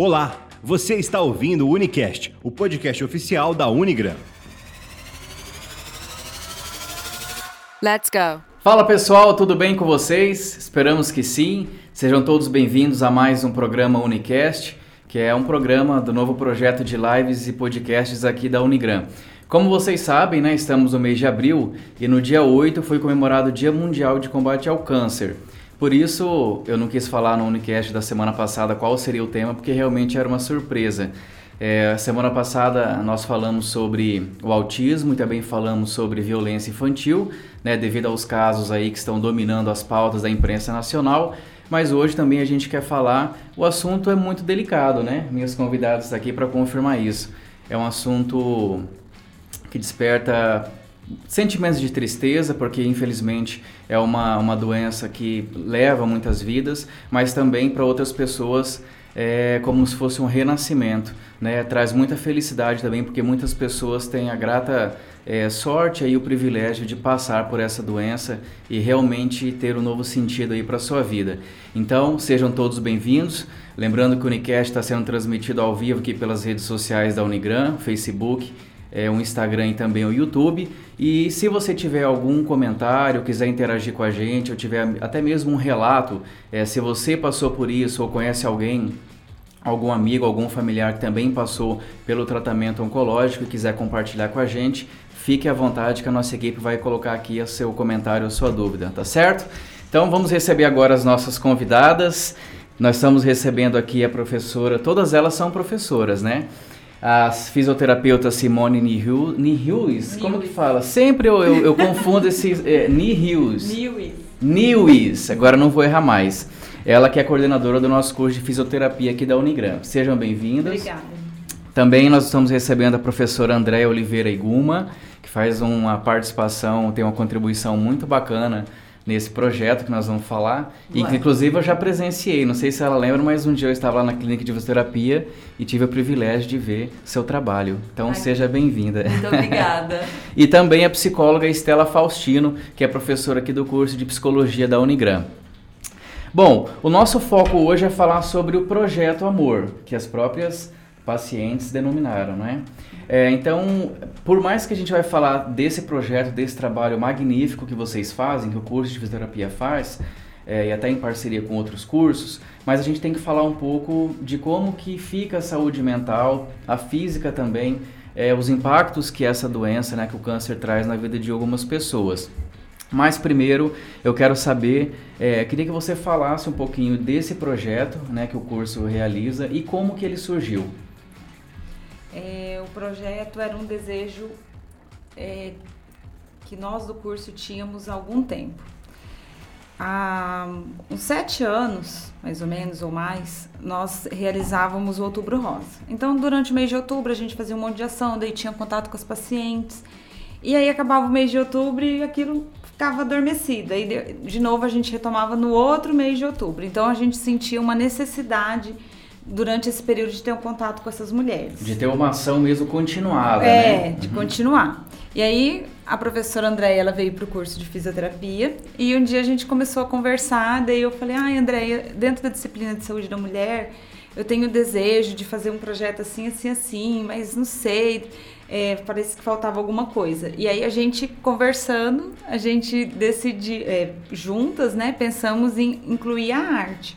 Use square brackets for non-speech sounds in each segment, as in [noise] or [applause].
Olá, você está ouvindo o Unicast, o podcast oficial da Unigram. Let's go! Fala pessoal, tudo bem com vocês? Esperamos que sim. Sejam todos bem-vindos a mais um programa Unicast, que é um programa do novo projeto de lives e podcasts aqui da Unigram. Como vocês sabem, né, estamos no mês de abril e no dia 8 foi comemorado o Dia Mundial de Combate ao Câncer. Por isso, eu não quis falar no Unicast da semana passada qual seria o tema, porque realmente era uma surpresa. É, semana passada nós falamos sobre o autismo e também falamos sobre violência infantil, né, devido aos casos aí que estão dominando as pautas da imprensa nacional. Mas hoje também a gente quer falar, o assunto é muito delicado, né? Minhas convidadas aqui para confirmar isso. É um assunto que desperta sentimentos de tristeza, porque infelizmente é uma, uma doença que leva muitas vidas, mas também para outras pessoas é como se fosse um renascimento, né? Traz muita felicidade também, porque muitas pessoas têm a grata é, sorte e o privilégio de passar por essa doença e realmente ter um novo sentido aí para sua vida. Então, sejam todos bem-vindos. Lembrando que o Unicast está sendo transmitido ao vivo aqui pelas redes sociais da Unigram, Facebook, é, o Instagram e também o YouTube. E se você tiver algum comentário, quiser interagir com a gente, ou tiver até mesmo um relato, é, se você passou por isso ou conhece alguém, algum amigo, algum familiar que também passou pelo tratamento oncológico e quiser compartilhar com a gente, fique à vontade que a nossa equipe vai colocar aqui o seu comentário, sua dúvida, tá certo? Então vamos receber agora as nossas convidadas. Nós estamos recebendo aqui a professora, todas elas são professoras, né? A fisioterapeuta Simone Nihus, como que fala? Sempre eu, eu, eu confundo esses é, Nihus. Nihus. agora não vou errar mais. Ela que é coordenadora do nosso curso de fisioterapia aqui da Unigram. Sejam bem-vindas. Obrigada. Também nós estamos recebendo a professora Andréa Oliveira Iguma, que faz uma participação, tem uma contribuição muito bacana nesse projeto que nós vamos falar. Ué. E que, inclusive, eu já presenciei. Não sei se ela lembra, mas um dia eu estava lá na clínica de fisioterapia e tive o privilégio de ver seu trabalho. Então, Ai, seja bem-vinda. Muito obrigada. [laughs] e também a psicóloga Estela Faustino, que é professora aqui do curso de psicologia da Unigram. Bom, o nosso foco hoje é falar sobre o projeto Amor, que as próprias pacientes denominaram, né? É, então, por mais que a gente vai falar desse projeto, desse trabalho magnífico que vocês fazem, que o curso de fisioterapia faz, é, e até em parceria com outros cursos, mas a gente tem que falar um pouco de como que fica a saúde mental, a física também, é, os impactos que essa doença, né, que o câncer traz na vida de algumas pessoas. Mas primeiro eu quero saber, é, queria que você falasse um pouquinho desse projeto né, que o curso realiza e como que ele surgiu. É, o projeto era um desejo é, que nós do curso tínhamos há algum tempo. Há uns sete anos, mais ou menos, ou mais, nós realizávamos o Outubro Rosa. Então, durante o mês de outubro, a gente fazia um monte de ação, daí tinha contato com as pacientes. E aí acabava o mês de outubro e aquilo ficava adormecido. Aí, de, de novo, a gente retomava no outro mês de outubro. Então, a gente sentia uma necessidade durante esse período de ter um contato com essas mulheres. De ter uma ação mesmo continuada, é, né? de uhum. continuar. E aí a professora Andréia, ela veio para o curso de fisioterapia e um dia a gente começou a conversar, daí eu falei, ai Andréia, dentro da disciplina de saúde da mulher, eu tenho o desejo de fazer um projeto assim, assim, assim, mas não sei, é, parece que faltava alguma coisa. E aí a gente conversando, a gente decidiu, é, juntas, né, pensamos em incluir a arte.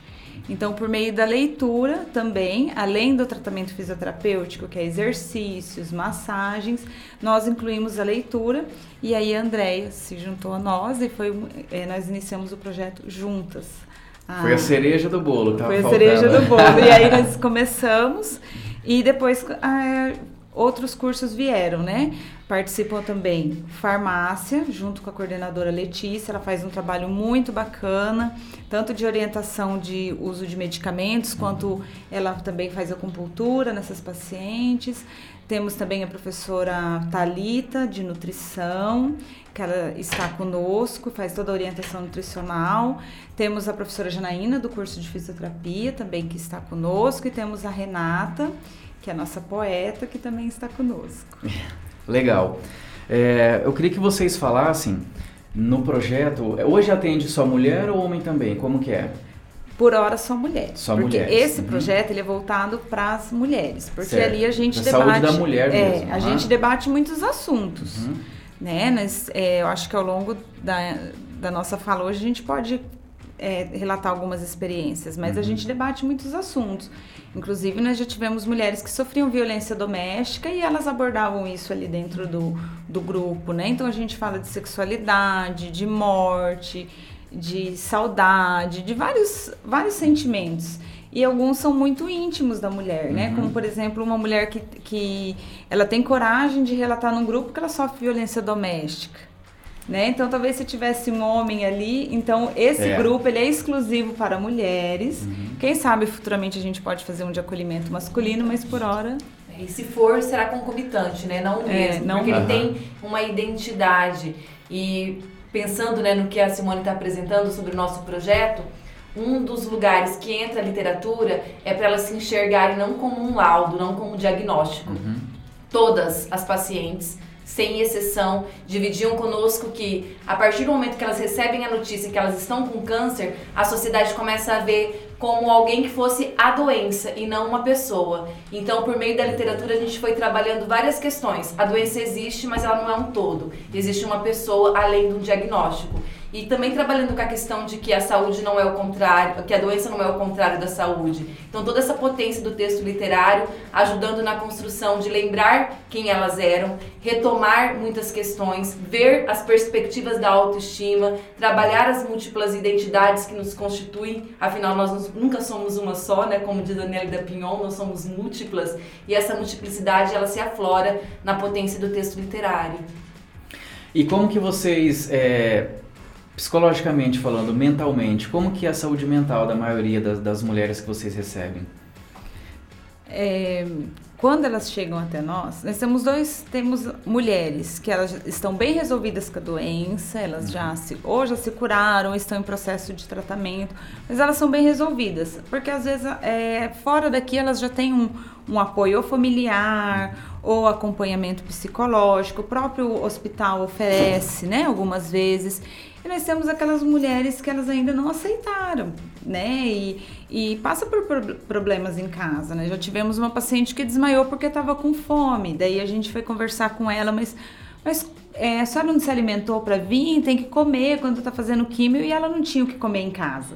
Então, por meio da leitura também, além do tratamento fisioterapêutico, que é exercícios, massagens, nós incluímos a leitura e aí a Andrea se juntou a nós e foi, é, nós iniciamos o projeto juntas. Foi a cereja do bolo, tá? Foi a cereja do bolo. E aí [laughs] nós começamos e depois ah, outros cursos vieram, né? Participam também farmácia, junto com a coordenadora Letícia, ela faz um trabalho muito bacana, tanto de orientação de uso de medicamentos, quanto ela também faz acupuntura nessas pacientes. Temos também a professora Talita de nutrição, que ela está conosco, faz toda a orientação nutricional. Temos a professora Janaína do curso de fisioterapia também que está conosco e temos a Renata, que é a nossa poeta, que também está conosco. [laughs] Legal. É, eu queria que vocês falassem no projeto. Hoje atende só mulher ou homem também? Como que é? por hora só mulheres. Só porque mulheres. esse Uhum. projeto ele é voltado para as mulheres, porque Certo. ali a gente Da debate saúde da mulher é, mesmo, a gente debate muitos assuntos, Uhum. né? Mas é, eu acho que ao longo da, da nossa fala hoje a gente pode é, relatar algumas experiências, mas Uhum. a gente debate muitos assuntos. Inclusive, nós já tivemos mulheres que sofriam violência doméstica e elas abordavam isso ali dentro do, do grupo, né? Então a gente fala de sexualidade, de morte, de saudade, de vários, vários sentimentos. E alguns são muito íntimos da mulher, né? Uhum. Como, por exemplo, uma mulher que, que ela tem coragem de relatar num grupo que ela sofre violência doméstica. Né? Então, talvez se tivesse um homem ali, então esse É. grupo ele é exclusivo para mulheres. Uhum. Quem sabe futuramente a gente pode fazer um de acolhimento masculino, mas por hora E se for, será concomitante, né? Não o É, mesmo. não porque mesmo. ele tem uma identidade. E pensando né, no que a Simone está apresentando sobre o nosso projeto, um dos lugares que entra a literatura é para elas se enxergarem não como um laudo, não como um diagnóstico. Uhum. Todas as pacientes, sem exceção, dividiam conosco que a partir do momento que elas recebem a notícia que elas estão com câncer, a sociedade começa a ver como alguém que fosse a doença e não uma pessoa. Então, por meio da literatura, a gente foi trabalhando várias questões. A doença existe, mas ela não é um todo. Existe uma pessoa além do diagnóstico. E também trabalhando com a questão de que a saúde não é o contrário, que a doença não é o contrário da saúde. Então toda essa potência do texto literário ajudando na construção de lembrar quem elas eram, retomar muitas questões, ver as perspectivas da autoestima, trabalhar as múltiplas identidades que nos constituem. Afinal nós nunca somos uma só, né? Como diz Daniela da Pinhon, nós somos múltiplas e essa multiplicidade ela se aflora na potência do texto literário. E como que vocês, é, psicologicamente falando, mentalmente, como que é a saúde mental da maioria das, das mulheres que vocês recebem? É, quando elas chegam até nós, nós temos dois, temos mulheres que elas estão bem resolvidas com a doença, elas já se, ou já se curaram, estão em processo de tratamento, mas elas são bem resolvidas, porque às vezes é, fora daqui elas já têm um, um apoio familiar ou acompanhamento psicológico, o próprio hospital oferece, né, algumas vezes. E nós temos aquelas mulheres que elas ainda não aceitaram, né? E, e passa por pro- problemas em casa, né? Já tivemos uma paciente que desmaiou porque estava com fome. Daí a gente foi conversar com ela, mas, mas é, a senhora não se alimentou para vir, tem que comer quando está fazendo químio e ela não tinha o que comer em casa,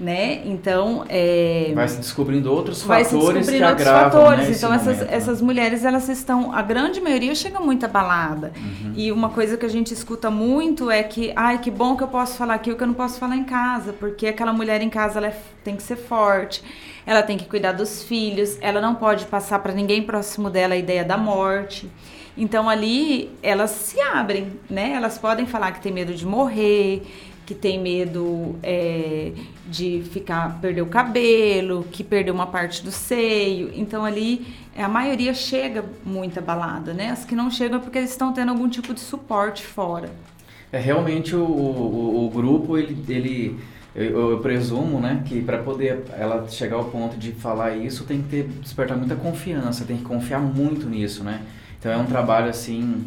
né? Então, é, Vai se descobrindo outros vai se fatores que descobrindo outros agravam fatores. né, então essas, momento, né? essas mulheres elas estão, a grande maioria chega muito abalada. Uhum. E uma coisa que a gente escuta muito é que, ai, que bom que eu posso falar aqui o que eu não posso falar em casa, porque aquela mulher em casa ela é- tem que ser forte, ela tem que cuidar dos filhos, ela não pode passar para ninguém próximo dela a ideia da morte. Então ali elas se abrem, né? Elas podem falar que tem medo de morrer, que tem medo é, de ficar perder o cabelo, que perdeu uma parte do seio. Então ali a maioria chega muito abalada, né? As que não chegam é porque eles estão tendo algum tipo de suporte fora. É realmente o, o, o grupo ele, ele eu, eu presumo, né, que para poder ela chegar ao ponto de falar isso tem que ter despertar muita confiança, tem que confiar muito nisso, né? Então é um trabalho assim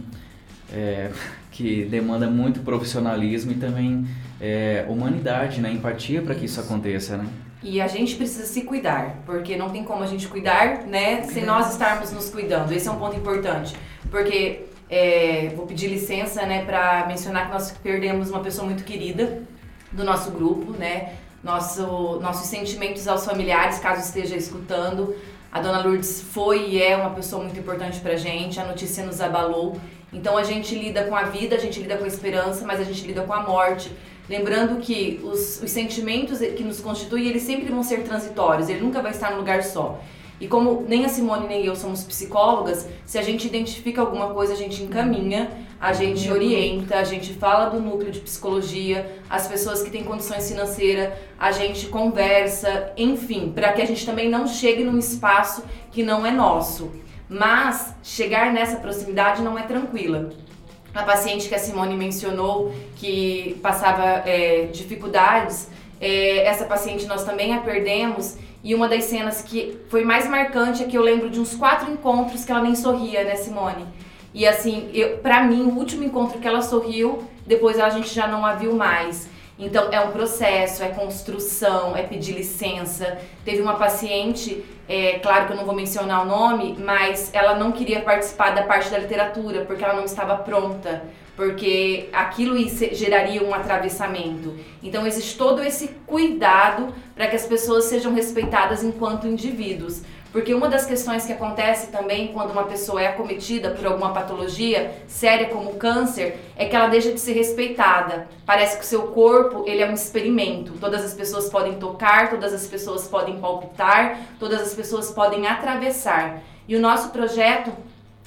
é, [laughs] que demanda muito profissionalismo e também é, humanidade, né, empatia para que isso aconteça, né? E a gente precisa se cuidar, porque não tem como a gente cuidar, né, sem nós estarmos nos cuidando. Esse é um ponto importante, porque é, vou pedir licença, né, para mencionar que nós perdemos uma pessoa muito querida do nosso grupo, né, nosso, nossos sentimentos aos familiares, caso esteja escutando. A dona Lourdes foi e é uma pessoa muito importante pra gente, a notícia nos abalou. Então a gente lida com a vida, a gente lida com a esperança, mas a gente lida com a morte. Lembrando que os, os sentimentos que nos constituem, eles sempre vão ser transitórios, ele nunca vai estar num lugar só. E como nem a Simone nem eu somos psicólogas, se a gente identifica alguma coisa, a gente encaminha, a gente orienta, a gente fala do núcleo de psicologia, as pessoas que têm condições financeiras, a gente conversa, enfim, para que a gente também não chegue num espaço que não é nosso. Mas chegar nessa proximidade não é tranquila. A paciente que a Simone mencionou, que passava é, dificuldades, é, essa paciente nós também a perdemos. E uma das cenas que foi mais marcante é que eu lembro de uns quatro encontros que ela nem sorria, né, Simone? E assim, eu, pra mim, o último encontro que ela sorriu, depois a gente já não a viu mais. Então é um processo, é construção, é pedir licença. Teve uma paciente, é, claro que eu não vou mencionar o nome, mas ela não queria participar da parte da literatura porque ela não estava pronta, porque aquilo geraria um atravessamento. Então existe todo esse cuidado para que as pessoas sejam respeitadas enquanto indivíduos. Porque uma das questões que acontece também quando uma pessoa é acometida por alguma patologia séria como câncer é que ela deixa de ser respeitada. Parece que o seu corpo ele é um experimento. Todas as pessoas podem tocar, todas as pessoas podem palpitar, todas as pessoas podem atravessar. E o nosso projeto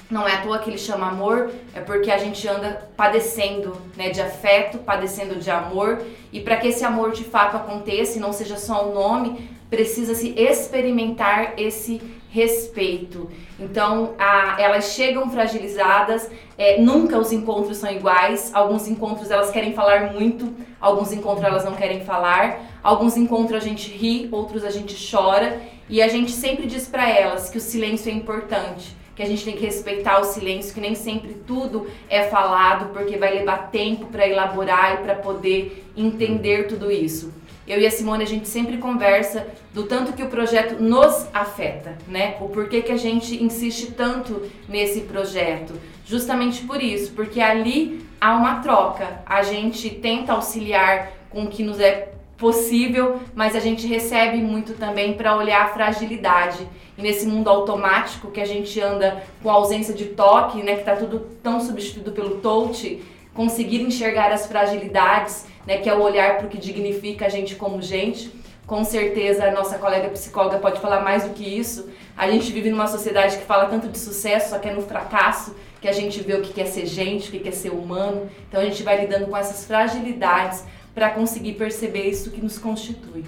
não é à toa que ele chama amor, é porque a gente anda padecendo né, de afeto, padecendo de amor. E para que esse amor de fato aconteça e não seja só um nome, precisa se experimentar esse respeito. Então, a, elas chegam fragilizadas, é, nunca os encontros são iguais. Alguns encontros elas querem falar muito, alguns encontros elas não querem falar. Alguns encontros a gente ri, outros a gente chora. E a gente sempre diz para elas que o silêncio é importante que a gente tem que respeitar o silêncio, que nem sempre tudo é falado, porque vai levar tempo para elaborar e para poder entender tudo isso. Eu e a Simone a gente sempre conversa do tanto que o projeto nos afeta, né? O porquê que a gente insiste tanto nesse projeto. Justamente por isso, porque ali há uma troca. A gente tenta auxiliar com o que nos é possível, mas a gente recebe muito também para olhar a fragilidade. E nesse mundo automático que a gente anda com ausência de toque, né, que está tudo tão substituído pelo touch, conseguir enxergar as fragilidades, né, que é o olhar para o que dignifica a gente como gente. Com certeza a nossa colega psicóloga pode falar mais do que isso. A gente vive numa sociedade que fala tanto de sucesso, só que é no fracasso que a gente vê o que é ser gente, o que é ser humano. Então a gente vai lidando com essas fragilidades para conseguir perceber isso que nos constitui.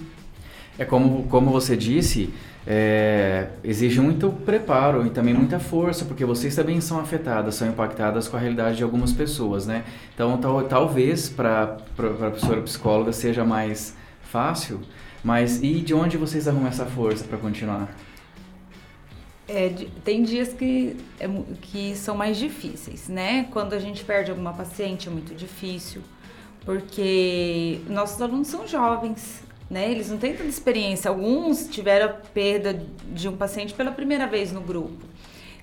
É como, como você disse, é, exige muito preparo e também muita força, porque vocês também são afetadas, são impactadas com a realidade de algumas pessoas, né? Então, tal, talvez para a professora psicóloga seja mais fácil, mas e de onde vocês arrumam essa força para continuar? É, tem dias que, é, que são mais difíceis, né? Quando a gente perde alguma paciente é muito difícil, porque nossos alunos são jovens, né? Eles não têm tanta experiência. Alguns tiveram perda de um paciente pela primeira vez no grupo.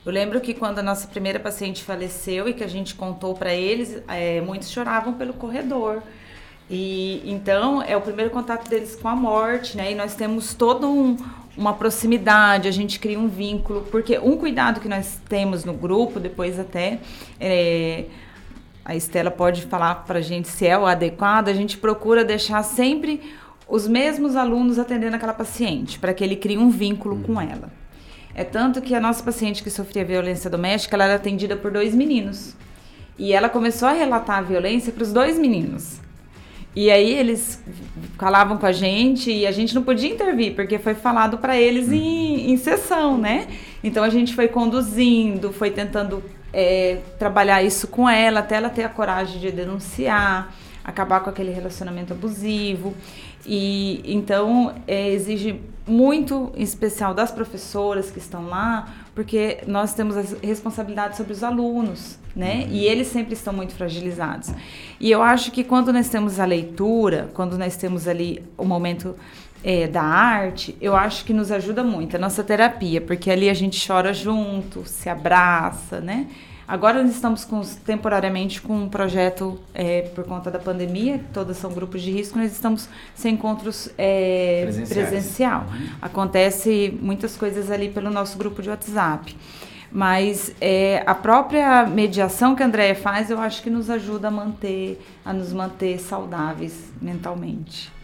Eu lembro que quando a nossa primeira paciente faleceu e que a gente contou para eles, é, muitos choravam pelo corredor. E então é o primeiro contato deles com a morte, né? E nós temos todo um, uma proximidade, a gente cria um vínculo, porque um cuidado que nós temos no grupo, depois até é, a Estela pode falar para a gente se é o adequado, a gente procura deixar sempre os mesmos alunos atendendo aquela paciente, para que ele crie um vínculo uhum. com ela. É tanto que a nossa paciente que sofria violência doméstica, ela era atendida por dois meninos. E ela começou a relatar a violência para os dois meninos. E aí eles falavam com a gente e a gente não podia intervir, porque foi falado para eles em, em sessão, né? Então a gente foi conduzindo, foi tentando é, trabalhar isso com ela, até ela ter a coragem de denunciar, acabar com aquele relacionamento abusivo. E então é, exige muito em especial das professoras que estão lá, porque nós temos a responsabilidade sobre os alunos, né? Uhum. E eles sempre estão muito fragilizados. E eu acho que quando nós temos a leitura, quando nós temos ali o momento é, da arte, eu acho que nos ajuda muito a nossa terapia, porque ali a gente chora junto, se abraça, né? Agora nós estamos com, temporariamente com um projeto é, por conta da pandemia, todas são grupos de risco, nós estamos sem encontros é, presencial. Uhum. Acontece muitas coisas ali pelo nosso grupo de WhatsApp. Mas é, a própria mediação que a Andrea faz, eu acho que nos ajuda a manter, a nos manter saudáveis mentalmente.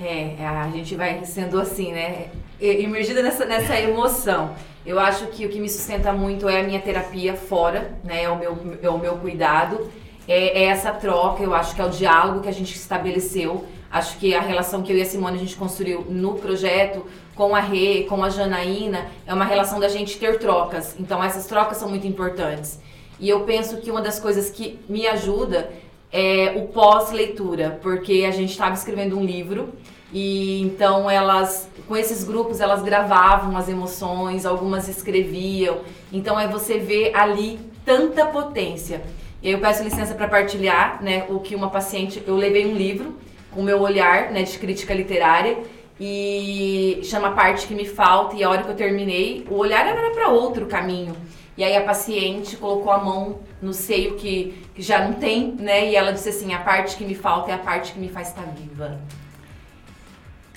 É, a gente vai sendo assim, né? Imergida nessa, nessa emoção. Eu acho que o que me sustenta muito é a minha terapia fora, né? É o meu, é o meu cuidado. É, é essa troca, eu acho que é o diálogo que a gente estabeleceu. Acho que a relação que eu e a Simone a gente construiu no projeto com a Rê, com a Janaína, é uma relação da gente ter trocas. Então essas trocas são muito importantes. E eu penso que uma das coisas que me ajuda é o pós-leitura, porque a gente estava escrevendo um livro e então elas, com esses grupos, elas gravavam as emoções, algumas escreviam. Então é você ver ali tanta potência. E aí eu peço licença para partilhar, né, o que uma paciente, eu levei um livro com o meu olhar, né, de crítica literária e chama a parte que me falta e a hora que eu terminei, o olhar era para outro caminho. E aí a paciente colocou a mão no seio que, que já não tem, né? E ela disse assim: a parte que me falta é a parte que me faz estar viva.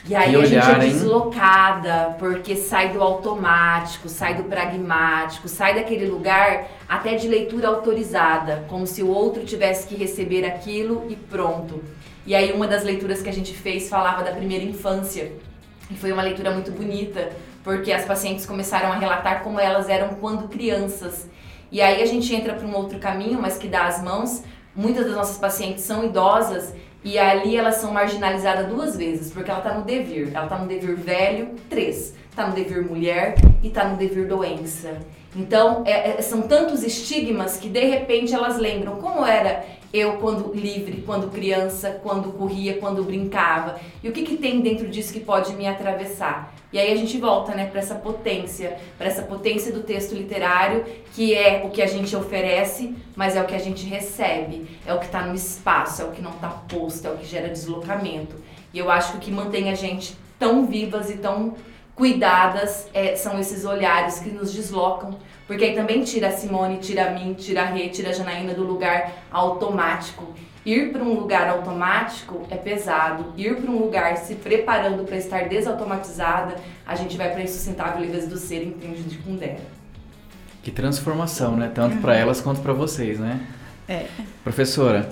E aí Que a gente olhar, é hein? deslocada, porque sai do automático, sai do pragmático, sai daquele lugar até de leitura autorizada, como se o outro tivesse que receber aquilo e pronto. E aí uma das leituras que a gente fez falava da primeira infância. E foi uma leitura muito bonita, porque as pacientes começaram a relatar como elas eram quando crianças. E aí a gente entra para um outro caminho, mas que dá as mãos. Muitas das nossas pacientes são idosas e ali elas são marginalizadas duas vezes, porque ela está no devir. Ela está no devir velho, três. Está no devir mulher e está no devir doença. Então, é- é- são tantos estigmas que de repente elas lembram como era eu quando livre, quando criança, quando corria, quando brincava. E o que, que tem dentro disso que pode me atravessar? E aí a gente volta, né, para essa potência, para essa potência do texto literário, que é o que a gente oferece, mas é o que a gente recebe, é o que está no espaço, é o que não está posto, é o que gera deslocamento. E eu acho que o que mantém a gente tão vivas e tão cuidadas é, são esses olhares que nos deslocam, porque aí também tira a Simone, tira a mim, tira a Rê, tira a Janaína do lugar automático. Ir para um lugar automático é pesado. Ir para um lugar se preparando para estar desautomatizada, a gente vai para insustentável livres do ser, entende de Kundera. Que transformação, né? Tanto para elas quanto para vocês, né? É. Professora,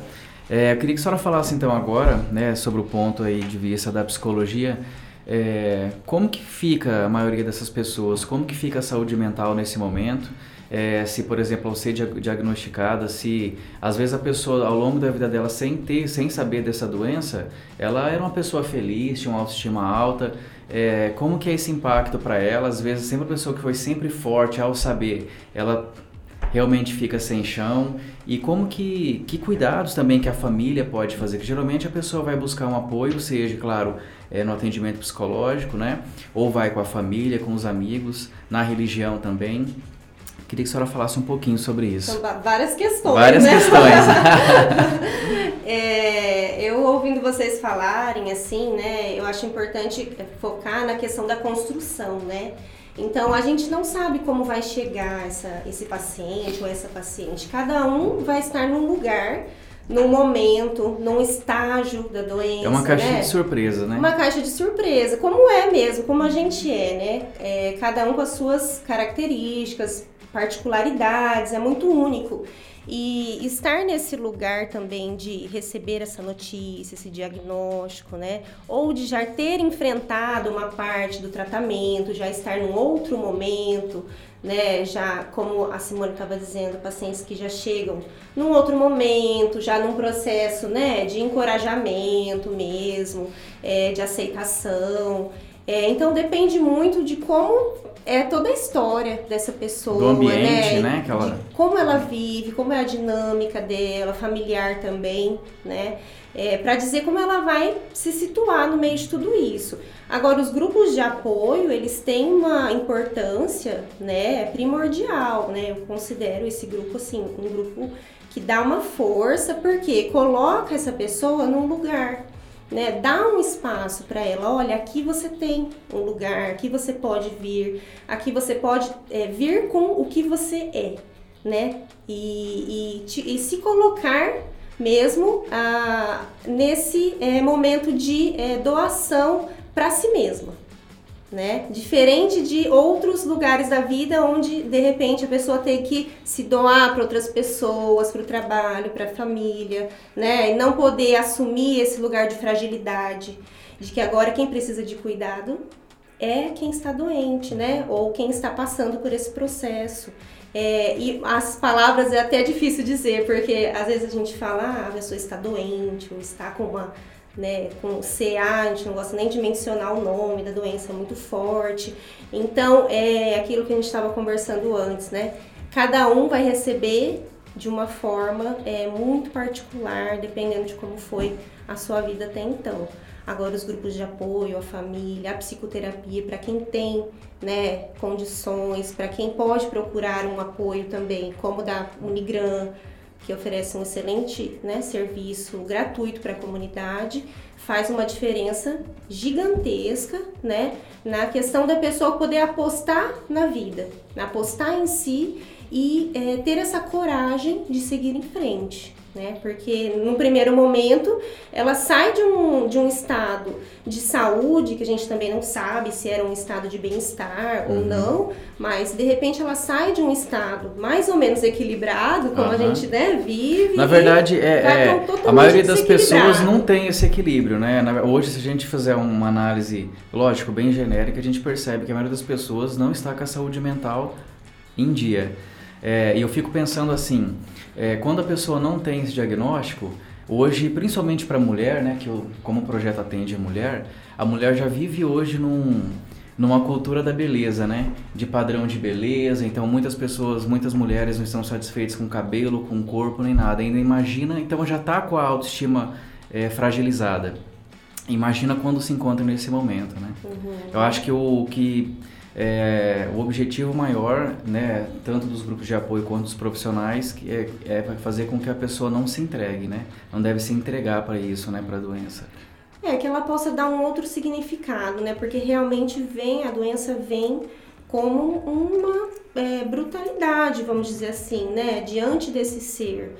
é, eu queria que a senhora falasse então agora, né, sobre o ponto aí de vista da psicologia. É, como que fica a maioria dessas pessoas? Como que fica a saúde mental nesse momento? É, se, por exemplo, ao ser dia- diagnosticada, se às vezes a pessoa ao longo da vida dela, sem ter, sem saber dessa doença, ela era uma pessoa feliz, tinha uma autoestima alta. É, como que é esse impacto para ela? Às vezes, sempre a pessoa que foi sempre forte ao saber, ela realmente fica sem chão e como que, que cuidados também que a família pode fazer, que geralmente a pessoa vai buscar um apoio, seja, claro, é, no atendimento psicológico, né, ou vai com a família, com os amigos, na religião também. Queria que a senhora falasse um pouquinho sobre isso. São va- várias questões, Várias né? questões. [laughs] É, eu ouvindo vocês falarem assim, né, eu acho importante focar na questão da construção, né? Então a gente não sabe como vai chegar essa, esse paciente ou essa paciente. Cada um vai estar num lugar, num momento, num estágio da doença. É uma caixinha né? de surpresa, né? Uma caixa de surpresa, como é mesmo, como a gente é, né? É, cada um com as suas características, particularidades, é muito único. E estar nesse lugar também de receber essa notícia, esse diagnóstico, né? Ou de já ter enfrentado uma parte do tratamento, já estar num outro momento, né? Já, como a Simone estava dizendo, pacientes que já chegam num outro momento, já num processo, né? De encorajamento mesmo, é, de aceitação. É, então depende muito de como é toda a história dessa pessoa, Do ambiente, né, que ela- De como ela vive, como é a dinâmica dela, familiar também, né? É, para dizer como ela vai se situar no meio de tudo isso. Agora, os grupos de apoio, eles têm uma importância, né, primordial, né? Eu considero esse grupo, assim, um grupo que dá uma força, porque coloca essa pessoa num lugar, né? Dá um espaço para ela. Olha, aqui você tem um lugar, aqui você pode vir, aqui você pode é, vir com o que você é, né? E, e, te- e se colocar mesmo ah, nesse é, momento de é, doação para si mesma. Né? Diferente de outros lugares da vida onde de repente a pessoa tem que se doar para outras pessoas, para o trabalho, para a família, né? E não poder assumir esse lugar de fragilidade, de que agora quem precisa de cuidado é quem está doente, né? Ou quem está passando por esse processo. É, e as palavras é até difícil dizer, porque às vezes a gente fala, ah, a pessoa está doente, ou está com uma, né, com CA, a gente não gosta nem de mencionar o nome da doença, é muito forte. Então, é aquilo que a gente estava conversando antes, né? Cada um vai receber de uma forma é, muito particular, dependendo de como foi a sua vida até então. Agora, os grupos de apoio, a família, a psicoterapia, para quem tem né, condições, para quem pode procurar um apoio também, como da Unigram, que oferece um excelente né, serviço gratuito para a comunidade, faz uma diferença gigantesca, né, na questão da pessoa poder apostar na vida, apostar em si e é, ter essa coragem de seguir em frente né? Porque no primeiro momento ela sai de um, de um estado de saúde, que a gente também não sabe se era um estado de bem-estar uhum. ou não, mas de repente ela sai de um estado mais ou menos equilibrado, como uhum. a gente né, vive. Na verdade, é, é a maioria das pessoas não tem esse equilíbrio, né? Hoje, se a gente fizer uma análise, lógico, bem genérica, a gente percebe que a maioria das pessoas não está com a saúde mental em dia. É, e eu fico pensando assim, é, quando a pessoa não tem esse diagnóstico, hoje, principalmente para a mulher, né, que eu, como o projeto atende a mulher, a mulher já vive hoje num, numa cultura da beleza, né? De padrão de beleza. Então, muitas pessoas, muitas mulheres não estão satisfeitas com o cabelo, com o corpo, nem nada. Ainda imagina, então já está com a autoestima é, fragilizada. Imagina quando se encontra nesse momento, né? Uhum. Eu acho que o que é, o objetivo maior, né, tanto dos grupos de apoio quanto dos profissionais, que é, é fazer com que a pessoa não se entregue, né? Não deve se entregar para isso, né, para a doença. É, que ela possa dar um outro significado, né? Porque realmente vem, a doença vem como uma é, brutalidade, vamos dizer assim, né? Diante desse ser.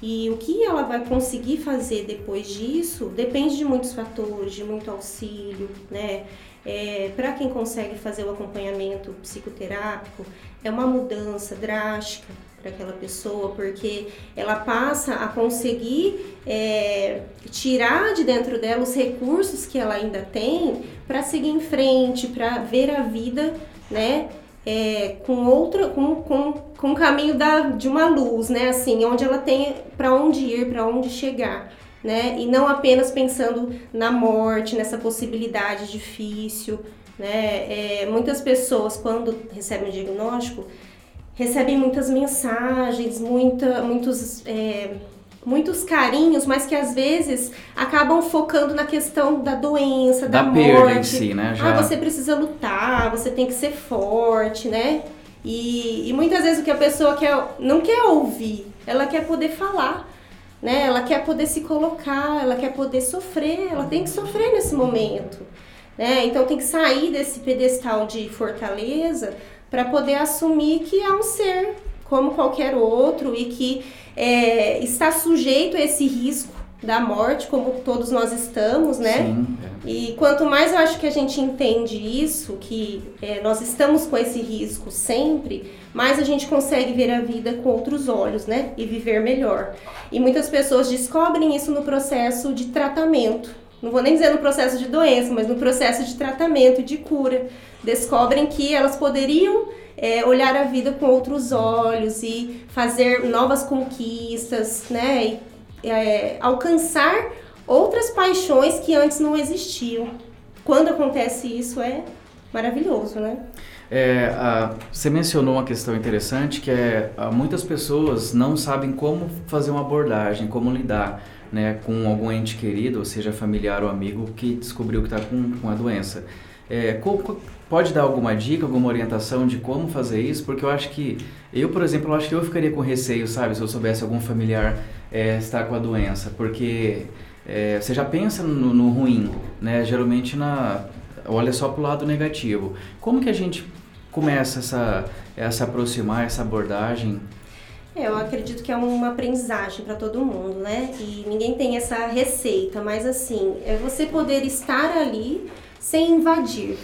E o que ela vai conseguir fazer depois disso depende de muitos fatores, de muito auxílio, né? É, para quem consegue fazer o acompanhamento psicoterápico, é uma mudança drástica para aquela pessoa, porque ela passa a conseguir é, tirar de dentro dela os recursos que ela ainda tem para seguir em frente, para ver a vida, né? É, com outra, com, com, com o caminho da, de uma luz, né? Assim, onde ela tem para onde ir, para onde chegar né? E não apenas pensando na morte, nessa possibilidade difícil, né? É, muitas pessoas, quando recebem o diagnóstico, recebem muitas mensagens, muita, muitos, é, muitos carinhos, mas que às vezes acabam focando na questão da doença, da, da morte. Perda em si, né? Já... Ah, você precisa lutar, você tem que ser forte, né? E, e muitas vezes o que a pessoa quer, não quer ouvir, ela quer poder falar né? Ela quer poder se colocar, ela quer poder sofrer, ela tem que sofrer nesse momento, né? Então tem que sair desse pedestal de fortaleza para poder assumir que é um ser como qualquer outro e que é, está sujeito a esse risco da morte, como todos nós estamos, né? Sim, é. E quanto mais eu acho que a gente entende isso, que é, nós estamos com esse risco sempre, mais a gente consegue ver a vida com outros olhos, né? E viver melhor. E muitas pessoas descobrem isso no processo de tratamento. Não vou nem dizer no processo de doença, mas no processo de tratamento, de cura. Descobrem que elas poderiam é, olhar a vida com outros olhos e fazer novas conquistas, né? E, é, alcançar outras paixões que antes não existiam. Quando acontece isso é maravilhoso, né? É, a, você mencionou uma questão interessante que é a, muitas pessoas não sabem como fazer uma abordagem, como lidar né, com algum ente querido, ou seja, familiar ou amigo que descobriu que está com, com a doença. É, pode dar alguma dica, alguma orientação de como fazer isso? Porque eu acho que, eu, por exemplo, eu acho que eu ficaria com receio, sabe, se eu soubesse algum familiar é, estar com a doença, porque é, você já pensa no, no, ruim, né? Geralmente na olha só para o lado negativo. Como que a gente começa essa, essa aproximar, essa abordagem? Eu acredito que é uma aprendizagem para todo mundo, né? E ninguém tem essa receita, mas assim, é você poder estar ali sem invadir,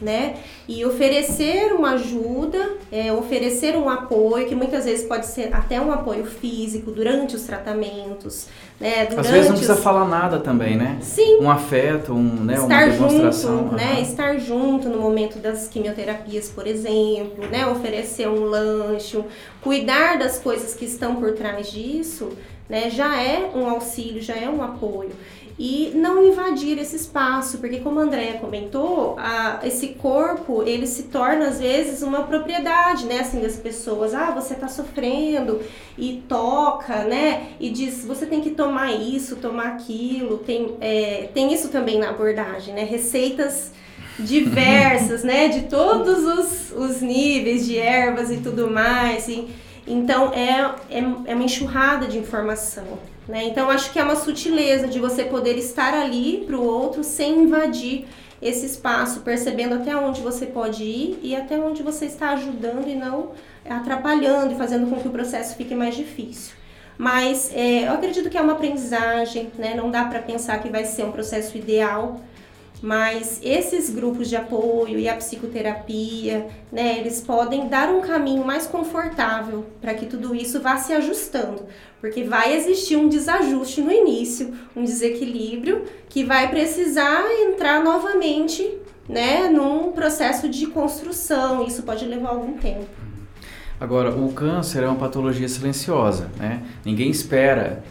né? E oferecer uma ajuda, é, oferecer um apoio, que muitas vezes pode ser até um apoio físico durante os tratamentos, né? Durante Às vezes não precisa os... falar nada também, né? Sim. Um afeto, um, né? Estar uma demonstração. Junto, né? Estar junto no momento das quimioterapias, por exemplo, né? Oferecer um lanche, cuidar das coisas que estão por trás disso, né? Já é um auxílio, já é um apoio e não invadir esse espaço, porque como a Andrea comentou, a, esse corpo ele se torna às vezes uma propriedade, né, assim das pessoas. Ah, você está sofrendo e toca, né, e diz você tem que tomar isso, tomar aquilo. Tem é, tem isso também na abordagem, né, receitas diversas, [laughs] né, de todos os, os níveis de ervas e tudo mais. E, Então é, é, é uma enxurrada de informação. Né? Então acho que é uma sutileza de você poder estar ali para o outro sem invadir esse espaço, percebendo até onde você pode ir e até onde você está ajudando e não atrapalhando e fazendo com que o processo fique mais difícil. Mas é, eu acredito que é uma aprendizagem, né? não dá para pensar que vai ser um processo ideal, mas esses grupos de apoio e a psicoterapia, né, eles podem dar um caminho mais confortável para que tudo isso vá se ajustando, porque vai existir um desajuste no início, um desequilíbrio que vai precisar entrar novamente, né, num processo de construção. Isso pode levar algum tempo. Agora, o câncer é uma patologia silenciosa, né? Ninguém espera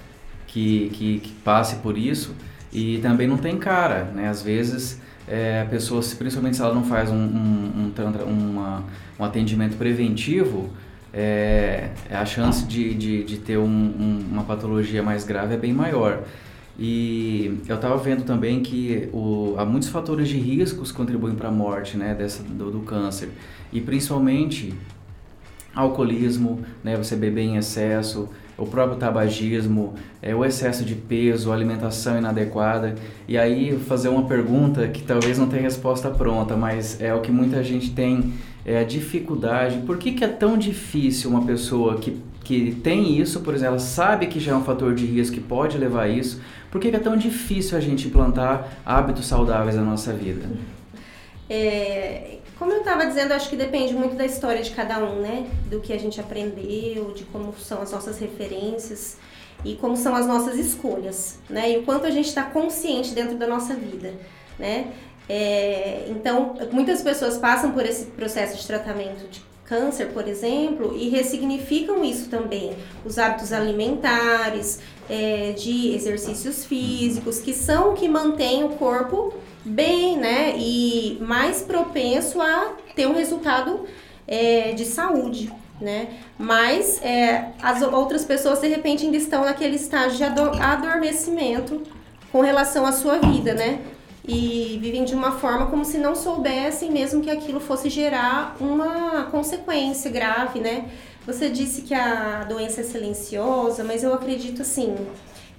que, que, que passe por isso e também não tem cara, né? Às vezes é, a pessoa, principalmente se ela não faz um, um, um, uma, um atendimento preventivo, é, a chance de, de, de ter um, uma patologia mais grave é bem maior. E eu estava vendo também que o, há muitos fatores de riscos que contribuem para a morte né, dessa, do, do câncer. E principalmente alcoolismo, né, você beber em excesso, o próprio tabagismo, é, o excesso de peso, alimentação inadequada. E aí fazer uma pergunta que talvez não tenha resposta pronta, mas é o que muita gente tem é a dificuldade. Por que, que é tão difícil uma pessoa que, que tem isso, por exemplo, ela sabe que já é um fator de risco que pode levar a isso, por que, que é tão difícil a gente implantar hábitos saudáveis na nossa vida? É, como eu estava dizendo, acho que depende muito da história de cada um, né? Do que a gente aprendeu, de como são as nossas referências e como são as nossas escolhas, né? E o quanto a gente está consciente dentro da nossa vida, né? É, então, muitas pessoas passam por esse processo de tratamento de câncer, por exemplo, e ressignificam isso também. Os hábitos alimentares, é, de exercícios físicos, que são o que mantém o corpo bem, né? E mais propenso a ter um resultado é, de saúde, né? Mas é, as outras pessoas de repente ainda estão naquele estágio de adormecimento com relação à sua vida, né? E vivem de uma forma como se não soubessem mesmo que aquilo fosse gerar uma consequência grave, né? Você disse que a doença é silenciosa, mas eu acredito assim,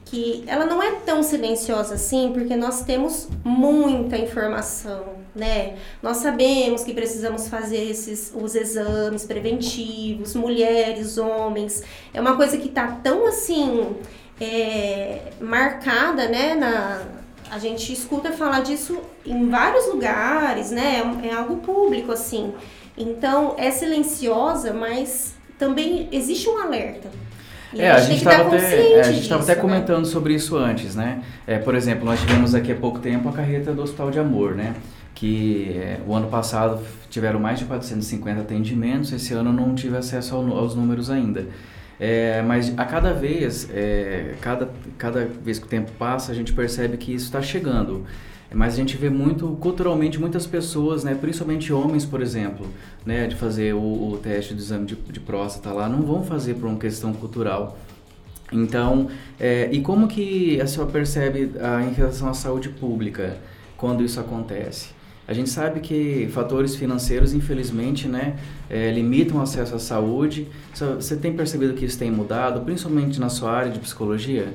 que ela não é tão silenciosa assim, porque nós temos muita informação, né? Nós sabemos que precisamos fazer esses os exames preventivos, mulheres, homens. É uma coisa que tá tão assim é, marcada, né? Na, a gente escuta falar disso em vários lugares, né? É, é algo público assim. Então é silenciosa, mas também existe um alerta. E é, a gente estava até, é, a gente até né? comentando sobre isso antes, né? É, por exemplo, nós tivemos aqui há pouco tempo a carreta do Hospital de Amor, né? Que é, o ano passado tiveram mais de 450 atendimentos, esse ano não tive acesso ao, aos números ainda. É, mas a cada vez, é, cada, cada vez que o tempo passa, a gente percebe que isso está chegando. Mas a gente vê muito, culturalmente, muitas pessoas, né, principalmente homens, por exemplo, né, de fazer o, o teste do exame de, de, próstata lá, não vão fazer por uma questão cultural. Então, é, e como que a senhora percebe a, em relação à saúde pública quando isso acontece? A gente sabe que fatores financeiros, infelizmente, né, é, limitam o acesso à saúde. Você tem percebido que isso tem mudado, principalmente na sua área de psicologia?